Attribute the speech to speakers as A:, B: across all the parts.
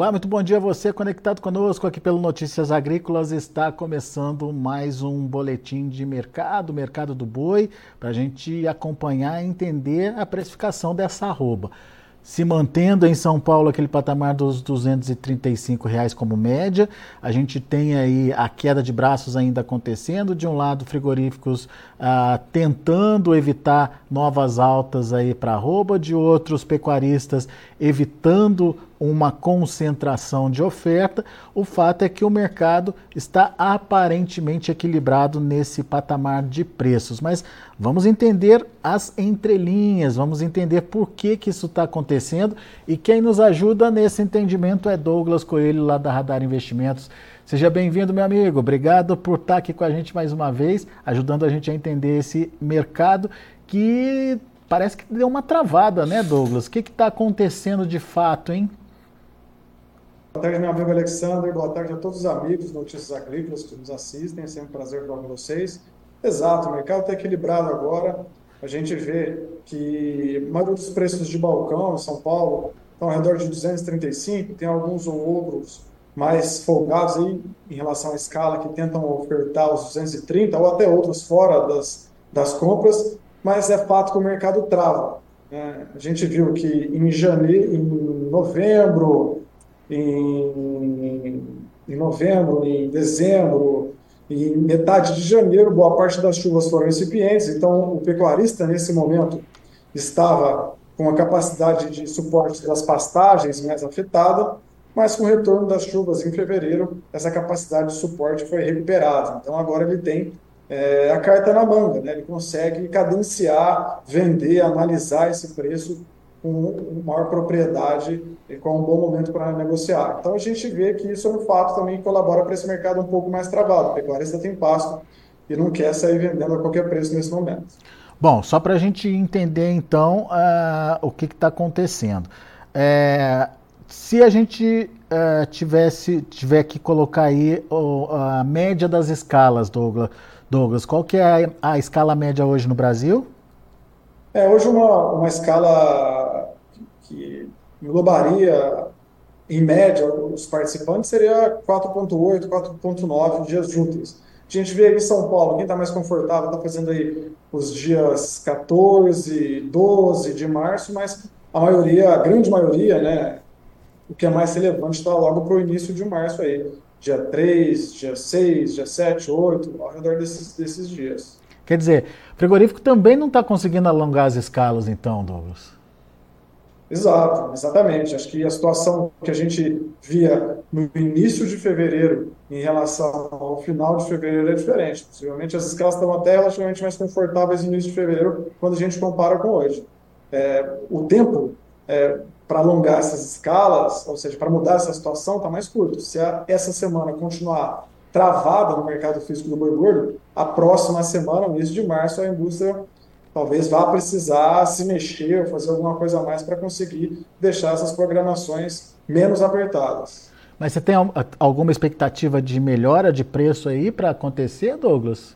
A: Olá, muito bom dia a você conectado conosco aqui pelo Notícias Agrícolas. Está começando mais um boletim de mercado, mercado do boi, para a gente acompanhar e entender a precificação dessa arroba se mantendo em São Paulo aquele patamar dos 235 reais como média. A gente tem aí a queda de braços ainda acontecendo. De um lado, frigoríficos ah, tentando evitar novas altas aí para arroba, de outros pecuaristas evitando uma concentração de oferta. O fato é que o mercado está aparentemente equilibrado nesse patamar de preços. Mas vamos entender as entrelinhas, vamos entender por que, que isso está acontecendo e quem nos ajuda nesse entendimento é Douglas Coelho, lá da Radar Investimentos. Seja bem-vindo, meu amigo. Obrigado por estar aqui com a gente mais uma vez, ajudando a gente a entender esse mercado que parece que deu uma travada, né, Douglas? O que está acontecendo de fato, hein?
B: Boa tarde, meu amigo Alexander. Boa tarde a todos os amigos Notícias Agrícolas que nos assistem. É sempre um prazer falar com vocês. Exato, o mercado está equilibrado agora. A gente vê que a maioria dos preços de balcão em São Paulo estão ao redor de 235, tem alguns ou outros mais folgados aí em relação à escala que tentam ofertar os 230 ou até outros fora das, das compras, mas é fato que o mercado trava. É, a gente viu que em janeiro, em novembro, em, em novembro, em dezembro, em metade de janeiro, boa parte das chuvas foram incipientes, então o pecuarista, nesse momento, estava com a capacidade de suporte das pastagens mais afetada, mas com o retorno das chuvas em fevereiro, essa capacidade de suporte foi recuperada. Então agora ele tem é, a carta na manga, né? ele consegue cadenciar, vender, analisar esse preço com maior propriedade e com um bom momento para negociar. Então a gente vê que isso é um fato também que colabora para esse mercado um pouco mais travado. O pecuarista tem pasto e não quer sair vendendo a qualquer preço nesse momento.
A: Bom, só para a gente entender então uh, o que está acontecendo. É, se a gente uh, tivesse tiver que colocar aí uh, a média das escalas, Douglas, Douglas qual que é a, a escala média hoje no Brasil?
B: É, hoje uma, uma escala que englobaria, em média, os participantes seria 4.8, 4.9 dias úteis. A gente vê aí em São Paulo, quem está mais confortável está fazendo aí os dias 14, 12 de março, mas a maioria, a grande maioria, né, o que é mais relevante está logo para o início de março aí, dia 3, dia 6, dia 7, 8, ao redor desses, desses dias.
A: Quer dizer, frigorífico também não está conseguindo alongar as escalas, então, Douglas?
B: Exato, exatamente. Acho que a situação que a gente via no início de fevereiro em relação ao final de fevereiro é diferente. Possivelmente as escalas estão até relativamente mais confortáveis no início de fevereiro quando a gente compara com hoje. É, o tempo é, para alongar essas escalas, ou seja, para mudar essa situação, está mais curto. Se a, essa semana continuar travada no mercado físico do boi gordo, a próxima semana, mês de março, a indústria talvez vá precisar se mexer ou fazer alguma coisa a mais para conseguir deixar essas programações menos apertadas.
A: Mas você tem alguma expectativa de melhora de preço aí para acontecer, Douglas?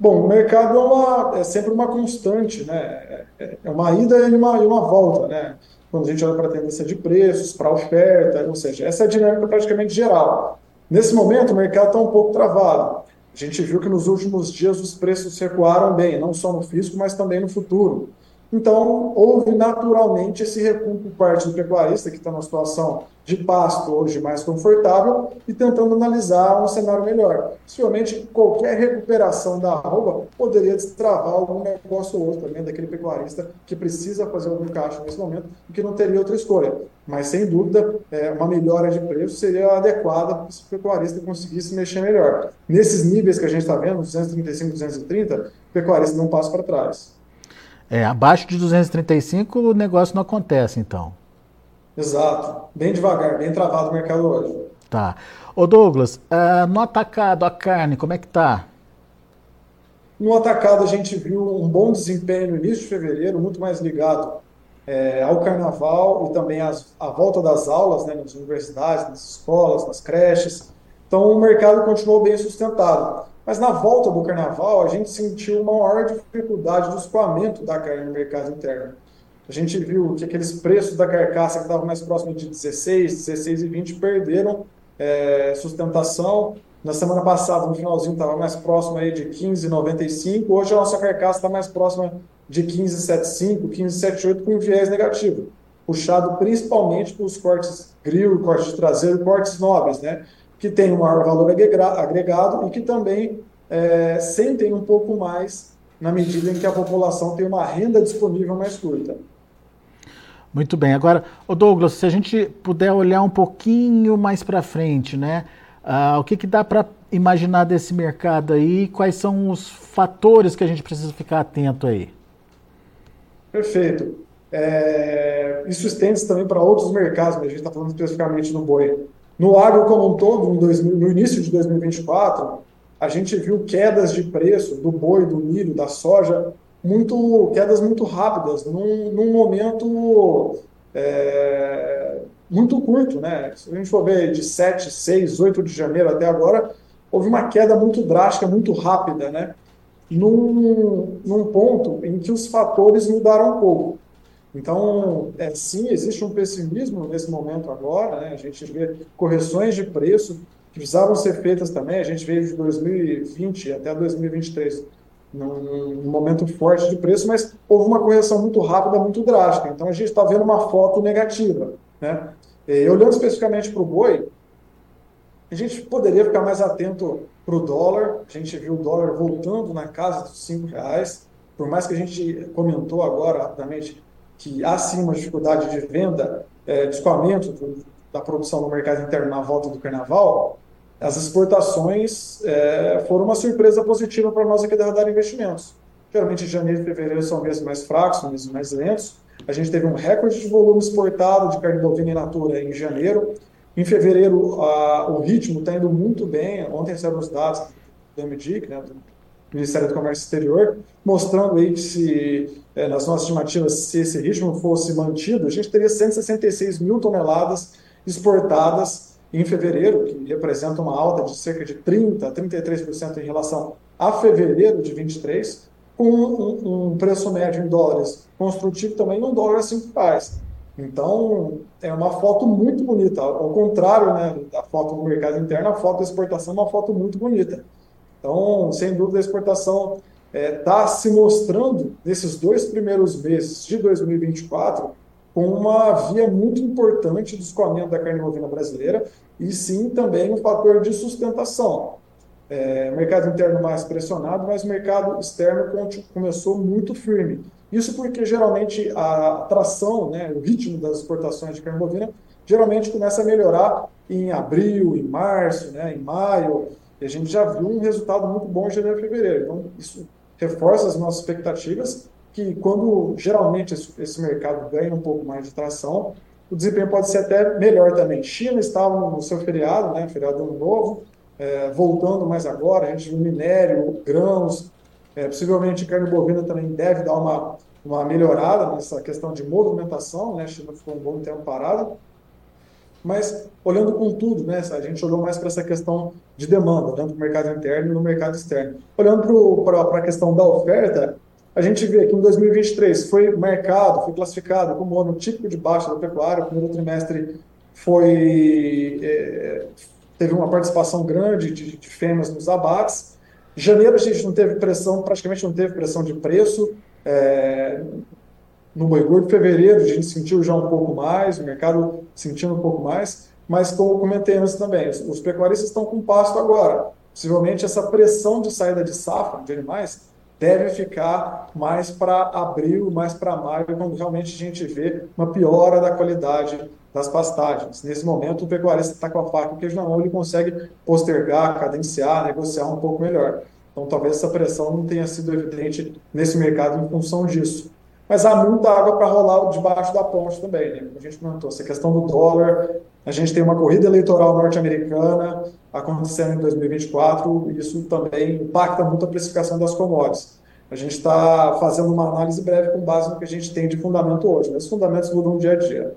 B: Bom, o mercado é, uma, é, sempre uma constante, né? É, é uma ida e uma, e uma volta, né? Quando a gente olha para a tendência de preços, para a oferta, ou seja, essa é a dinâmica praticamente geral. Nesse momento, o mercado está um pouco travado. A gente viu que nos últimos dias os preços recuaram bem, não só no físico, mas também no futuro. Então, houve naturalmente esse recuo por parte do pecuarista, que está numa situação de pasto hoje mais confortável e tentando analisar um cenário melhor. Possivelmente, qualquer recuperação da arroba poderia destravar algum negócio ou outro também daquele pecuarista que precisa fazer algum caixa nesse momento e que não teria outra escolha. Mas, sem dúvida, é, uma melhora de preço seria adequada para esse pecuarista conseguisse mexer melhor. Nesses níveis que a gente está vendo, 235, 230, o pecuarista não passa para trás.
A: É, abaixo de 235 o negócio não acontece, então.
B: Exato. Bem devagar, bem travado o mercado hoje.
A: Tá. Ô Douglas, uh, no atacado, a carne, como é que tá?
B: No atacado a gente viu um bom desempenho no início de fevereiro, muito mais ligado é, ao carnaval e também às, à volta das aulas né, nas universidades, nas escolas, nas creches. Então o mercado continuou bem sustentado. Mas na volta do carnaval, a gente sentiu uma maior dificuldade do escoamento da carne no mercado interno. a gente viu que aqueles preços da carcaça que estavam mais próximos de 16, 16 e 20 perderam é, sustentação. Na semana passada, no finalzinho, estava mais próximo aí de 15,95. Hoje a nossa carcaça está mais próxima de 15,75, 15,78 com viés negativo, puxado principalmente pelos cortes grill, cortes traseiro, cortes nobres, né? Que tem um maior valor agregado e que também é, sentem um pouco mais na medida em que a população tem uma renda disponível mais curta.
A: Muito bem. Agora, o Douglas, se a gente puder olhar um pouquinho mais para frente, né? Uh, o que, que dá para imaginar desse mercado aí? Quais são os fatores que a gente precisa ficar atento aí?
B: Perfeito. É, isso estende também para outros mercados, mas a gente está falando especificamente no boi. No agro como um todo, no, 2000, no início de 2024, a gente viu quedas de preço do boi, do milho, da soja muito quedas muito rápidas, num, num momento é, muito curto. Né? Se a gente for ver de 7, 6, 8 de janeiro até agora, houve uma queda muito drástica, muito rápida, né? num, num ponto em que os fatores mudaram um pouco. Então, é, sim, existe um pessimismo nesse momento agora, né? a gente vê correções de preço que precisavam ser feitas também, a gente veio de 2020 até 2023 num, momento forte de preço, mas houve uma correção muito rápida, muito drástica. Então a gente está vendo uma foto negativa. Né? E, olhando especificamente para o boi, a gente poderia ficar mais atento para o dólar. A gente viu o dólar voltando na casa dos cinco reais. Por mais que a gente comentou agora rapidamente que há sim uma dificuldade de venda, é, de escoamento da produção no mercado interno na volta do carnaval, as exportações é, foram uma surpresa positiva para nós aqui da Radar Investimentos. Geralmente, janeiro e fevereiro são meses mais fracos, meses mais lentos. A gente teve um recorde de volume exportado de carne bovina in natura em janeiro. Em fevereiro, a, o ritmo está indo muito bem. Ontem saíram os dados do MDIC, né, do Ministério do Comércio Exterior, mostrando aí que se, é, nas nossas estimativas, se esse ritmo fosse mantido, a gente teria 166 mil toneladas exportadas em fevereiro, que representa uma alta de cerca de 30% a 33% em relação a fevereiro de 23, com um, um, preço médio em dólares construtivo também num dólar a 5 reais. Então, é uma foto muito bonita. Ao contrário né, da foto no mercado interno, a foto da exportação é uma foto muito bonita. Então, sem dúvida, a exportação está é, tá se mostrando, nesses dois primeiros meses de 2024, com uma via muito importante do escoamento da carne bovina brasileira e sim também um fator de sustentação. É, mercado interno mais pressionado, mas o mercado externo começou muito firme. Isso porque geralmente a tração, né, o ritmo das exportações de carne bovina, geralmente começa a melhorar em abril, em março, né, em maio, e a gente já viu um resultado muito bom em janeiro e fevereiro. Então, isso reforça as nossas expectativas que quando geralmente esse mercado ganha um pouco mais de tração, o desempenho pode ser até melhor também. China estava no seu feriado, né, feriado ano novo, é, voltando mais agora, a gente viu minério, grãos, é, possivelmente carne bovina também deve dar uma, uma melhorada nessa questão de movimentação, né, a China ficou um bom tempo parada, mas olhando com tudo, né, a gente olhou mais para essa questão de demanda, tanto no mercado interno e no mercado externo. Olhando para a questão da oferta, a gente vê que em 2023 foi marcado, foi classificado como ano típico de baixa da pecuária, o primeiro trimestre foi, é, teve uma participação grande de, de fêmeas nos abates. Janeiro a gente não teve pressão, praticamente não teve pressão de preço. É, no boi gordo, fevereiro a gente sentiu já um pouco mais, o mercado sentindo um pouco mais, mas como comentei antes também, os, os pecuaristas estão com pasto agora. Possivelmente essa pressão de saída de safra de animais deve ficar mais para abril, mais para maio, quando realmente a gente vê uma piora da qualidade das pastagens. Nesse momento, o pecuarista está com a faca e o queijo na mão, ele consegue postergar, cadenciar, negociar um pouco melhor. Então, talvez essa pressão não tenha sido evidente nesse mercado em função disso. Mas há muita água para rolar debaixo da ponte também, né? Como a gente comentou, essa questão do dólar, a gente tem uma corrida eleitoral norte-americana acontecendo em 2024, e isso também impacta muito a precificação das commodities. A gente está fazendo uma análise breve com base no que a gente tem de fundamento hoje, mas os fundamentos mudam dia a dia.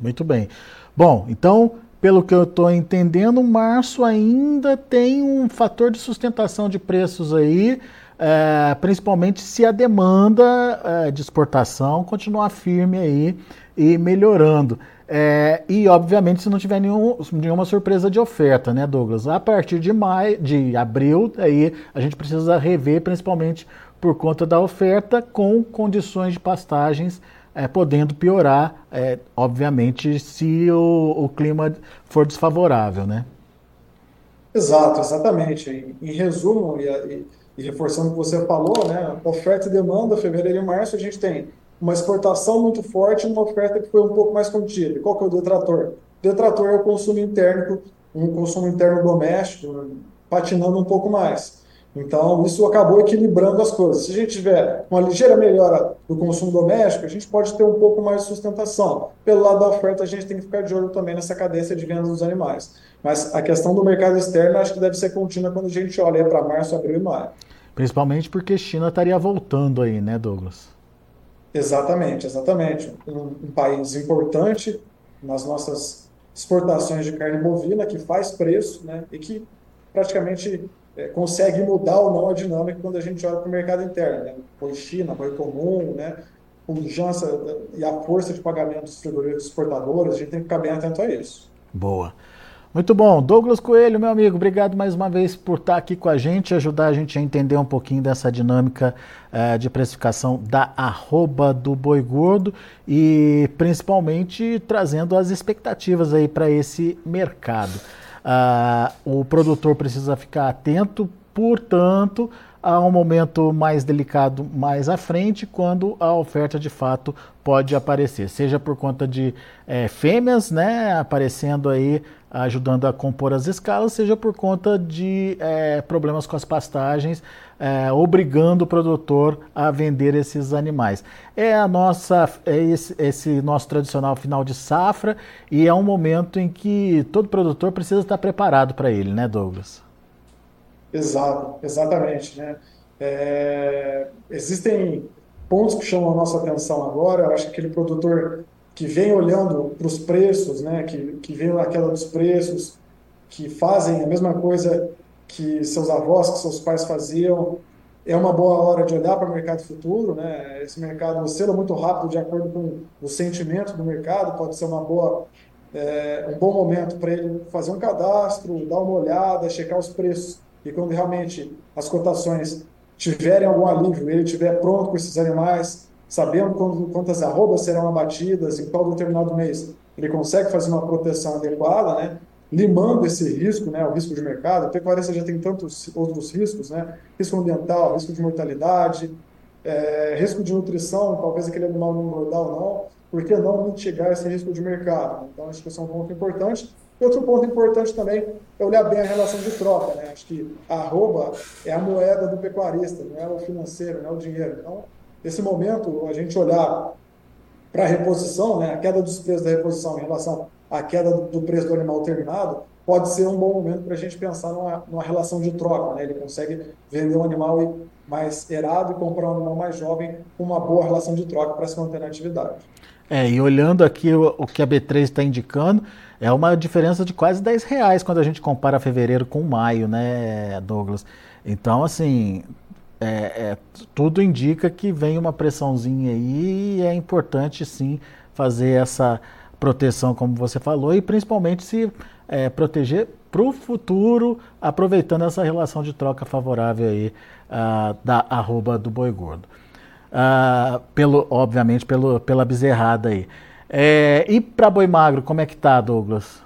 A: Muito bem. Bom, então, pelo que eu estou entendendo, março ainda tem um fator de sustentação de preços aí é, principalmente se a demanda é, de exportação continuar firme aí e melhorando. É, e, obviamente, se não tiver nenhum, nenhuma surpresa de oferta, né, Douglas? A partir de maio, de abril, aí a gente precisa rever, principalmente por conta da oferta, com condições de pastagens é, podendo piorar, é, obviamente, se o, o, clima for desfavorável, né?
B: Exato, exatamente. Em, em resumo, e, e, e, reforçando o que você falou, né, oferta e demanda, fevereiro e março, a gente tem uma exportação muito forte e uma oferta que foi um pouco mais contida. Qual que é o detrator? O detrator é o consumo interno, um consumo interno doméstico, patinando um pouco mais. Então, isso acabou equilibrando as coisas. Se a gente tiver uma ligeira melhora do consumo doméstico, a gente pode ter um pouco mais de sustentação. Pelo lado da oferta, a gente tem que ficar de olho também nessa cadência de vendas dos animais. Mas a questão do mercado externo, acho que deve ser contínua quando a gente olha para março, abril e maio.
A: Principalmente porque a China estaria voltando aí, né, Douglas?
B: Exatamente, exatamente. Um, um, país importante nas nossas exportações de carne bovina, que faz preço, né, e que praticamente é, consegue mudar ou não a dinâmica quando a gente olha para o mercado interno. Né? Boi China, boi comum, né? pujança e a força de pagamento dos frigoríficos exportadores, a gente tem que ficar bem atento a isso.
A: Boa. Muito bom. Douglas Coelho, meu amigo, obrigado mais uma vez por estar aqui com a gente, ajudar a gente a entender um pouquinho dessa dinâmica uh, de precificação da arroba do boi gordo e principalmente trazendo as expectativas aí para esse mercado. Uh, o produtor precisa ficar atento, portanto, a um momento mais delicado mais à frente, quando a oferta de fato pode aparecer, seja por conta de é, fêmeas, né, aparecendo aí ajudando a compor as escalas, seja por conta de é, problemas com as pastagens, é, obrigando o produtor a vender esses animais. É a nossa, é esse, esse, nosso tradicional final de safra e é um momento em que todo produtor precisa estar preparado para ele, né, Douglas?
B: Exato, exatamente, né? É, existem pontos que chamam a nossa atenção agora. Eu acho que aquele produtor que vem olhando para os preços, né, que, que na queda dos preços, que fazem a mesma coisa que seus avós, que seus pais faziam, é uma boa hora de olhar para o mercado futuro, né? Esse mercado oscila muito rápido de acordo com o sentimento do mercado, pode ser uma boa, é, um bom momento para ele fazer um cadastro, dar uma olhada, checar os preços. E quando realmente as cotações tiverem algum alívio, ele estiver pronto com esses animais, sabendo quantas arrobas serão abatidas em qual determinado mês, ele consegue fazer uma proteção adequada, né? limando esse risco, né, o risco de mercado. A pecuarista já tem tantos outros riscos, né? risco ambiental, risco de mortalidade, é, risco de nutrição, talvez aquele animal não engordar ou não, por que não mitigar esse risco de mercado? Então, acho que esse é um ponto importante. Outro ponto importante também é olhar bem a relação de troca. Né? Acho que a arroba é a moeda do pecuarista, não é o financeiro, não é o dinheiro. Então, Nesse momento, a gente olhar para a reposição, né, a queda dos preços da reposição em relação à queda do preço do animal terminado, pode ser um bom momento para a gente pensar numa, numa, relação de troca. Né? Ele consegue vender um animal mais erado e comprar um animal mais jovem com uma boa relação de troca para se manter na atividade.
A: É, e olhando aqui o, o que a B3 está indicando, é uma diferença de quase 10 reais quando a gente compara fevereiro com maio, né, Douglas? Então, assim, é, é, tudo indica que vem uma pressãozinha aí e é importante sim fazer essa proteção, como você falou, e principalmente se é, proteger para o futuro, aproveitando essa relação de troca favorável aí uh, da arroba do boi gordo. Uh, pelo, obviamente pelo, pela bezerrada aí. É, e para boi magro, como é que tá, Douglas?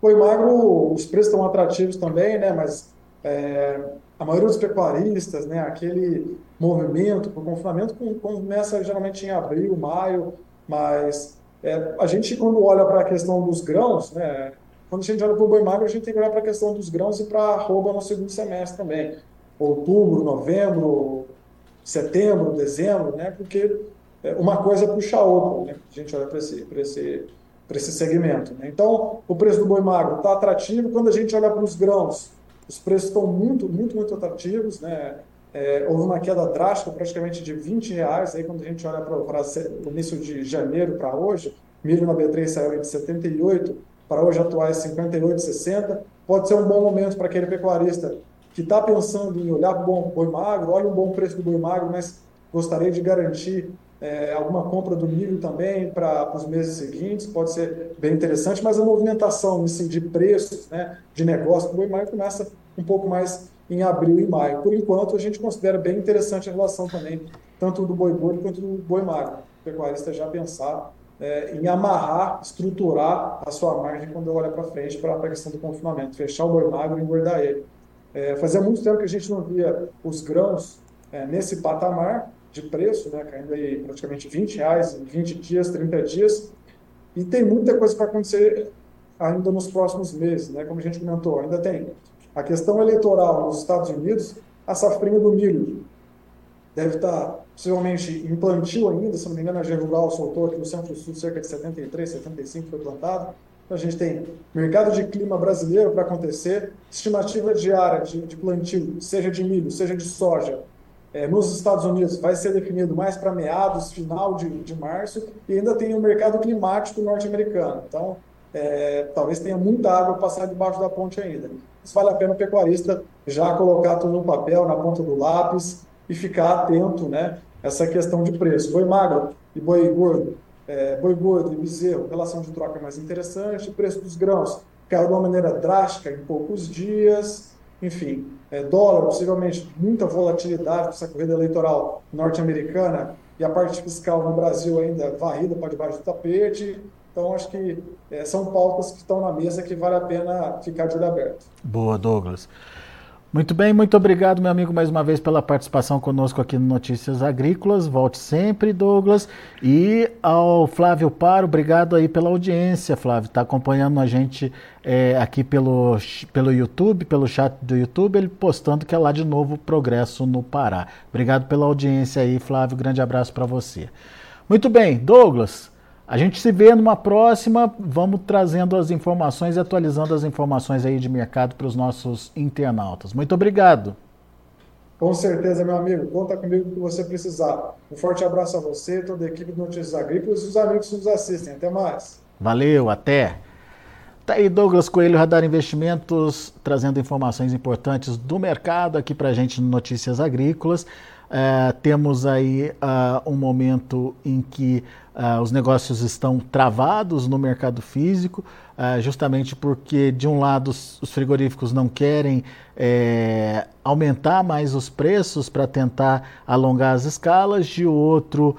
B: Boi magro, os preços estão atrativos também, né? Mas é, a maioria dos pecuaristas, né, aquele movimento o confinamento começa geralmente em abril, maio, mas é, a gente quando olha para a questão dos grãos, né, quando a gente olha para o boi magro, a gente tem que olhar para a questão dos grãos e para a arroba no segundo semestre também. Outubro, novembro, setembro, dezembro, né, porque é, uma coisa puxa a outra, né, a gente olha para esse, esse, esse segmento. Né. Então, o preço do boi magro está atrativo. Quando a gente olha para os grãos, os preços estão muito, muito, muito atrativos, né? É, houve uma queda drástica, praticamente de 20 reais, aí quando a gente olha para o início de janeiro para hoje, milho na B3 saiu de 78 para hoje atuar em 58,60. Pode ser um bom momento para aquele pecuarista que está pensando em olhar para o boi magro, olha um bom preço do boi magro, mas gostaria de garantir é, alguma compra do milho também para os meses seguintes, pode ser bem interessante, mas a movimentação assim, de preços, né, de negócio do boi magro começa um pouco mais em abril e maio. Por enquanto, a gente considera bem interessante a relação também, tanto do boi gordo quanto do boi magro. O pecuarista já pensar é, em amarrar, estruturar a sua margem quando olha para frente para a questão do confinamento, fechar o boi magro e engordar ele. É, fazia muito tempo que a gente não via os grãos é, nesse patamar de preço, né, caindo aí praticamente 20 reais em 20 dias, 30 dias, e tem muita coisa para acontecer ainda nos próximos meses, né, como a gente comentou, ainda tem a questão eleitoral nos Estados Unidos, a safrinha do milho deve estar possivelmente em plantio ainda, se não me engano, a Rural soltou aqui no Centro-Sul cerca de 73, 75 foi plantado. Então a gente tem mercado de clima brasileiro para acontecer, estimativa diária de, de plantio, seja de milho, seja de soja, é, nos Estados Unidos vai ser definido mais para meados, final de, de março, e ainda tem o mercado climático norte-americano. Então, é, talvez tenha muita água passar debaixo da ponte ainda. Mas vale a pena o pecuarista já colocar tudo no papel, na ponta do lápis, e ficar atento né, essa questão de preço. Boi magro e boi gordo, é, boi gordo e bezerro, relação de troca mais interessante, preço dos grãos caiu de uma maneira drástica em poucos dias, enfim, é, dólar, possivelmente muita volatilidade com essa corrida eleitoral norte-americana e a parte fiscal no Brasil ainda varrida para debaixo do tapete. Então, acho que é, são pautas que estão na mesa que vale a pena ficar de olho aberto.
A: Boa, Douglas. Muito bem, muito obrigado, meu amigo, mais uma vez pela participação conosco aqui no Notícias Agrícolas. Volte sempre, Douglas. E ao Flávio Paro, obrigado aí pela audiência, Flávio. Está acompanhando a gente é, aqui pelo, pelo YouTube, pelo chat do YouTube, ele postando que é lá de novo Progresso no Pará. Obrigado pela audiência aí, Flávio. Grande abraço para você. Muito bem, Douglas. A gente se vê numa próxima. Vamos trazendo as informações e atualizando as informações aí de mercado para os nossos internautas. Muito obrigado.
B: Com certeza, meu amigo. Conta comigo que você precisar. Um forte abraço a você, toda a equipe de Notícias Agrícolas e os amigos que nos assistem. Até mais.
A: Valeu, até. Tá aí Douglas Coelho, Radar Investimentos, trazendo informações importantes do mercado aqui para a gente no Notícias Agrícolas. Uh, temos aí uh, um momento em que uh, os negócios estão travados no mercado físico, justamente porque, de um lado, os, frigoríficos não querem é, aumentar mais os preços para tentar alongar as escalas, de outro,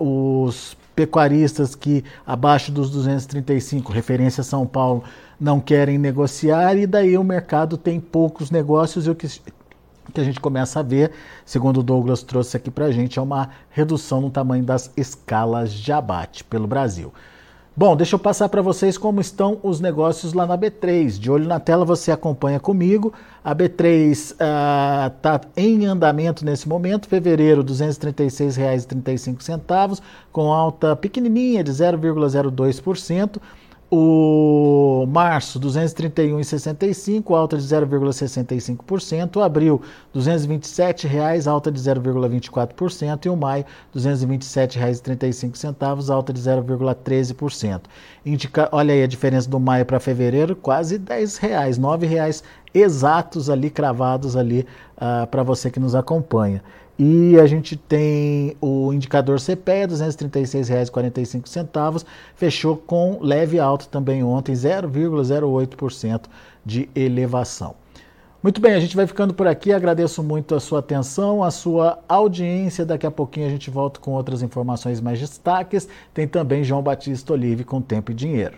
A: os pecuaristas que, abaixo dos 235, referência São Paulo, não querem negociar, e daí o mercado tem poucos negócios, e o que que a gente começa a ver, segundo o Douglas trouxe aqui para a gente, é uma redução no tamanho das escalas de abate pelo Brasil. Bom, deixa eu passar para vocês como estão os negócios lá na B3. De olho na tela, você acompanha comigo. A B3 está uh, em andamento nesse momento. Fevereiro, R$ 236,35, com alta pequenininha de 0,02%. O março, 231,65, alta de 0,65%. Abril, R$ 227,00, alta de 0,24%. E o maio, R$ 227,35, alta de 0,13%. Indica, olha aí a diferença do maio para fevereiro, quase R$ 10,00, R$ 9,00 exatos ali, cravados ali uh, para você que nos acompanha. E a gente tem o indicador CPE, R$ 236,45, fechou com leve alta também ontem, 0,08% de elevação. Muito bem, a gente vai ficando por aqui. Agradeço muito a sua atenção, a sua audiência. Daqui a pouquinho a gente volta com outras informações mais destaques. Tem também João Batista Olive com Tempo e Dinheiro.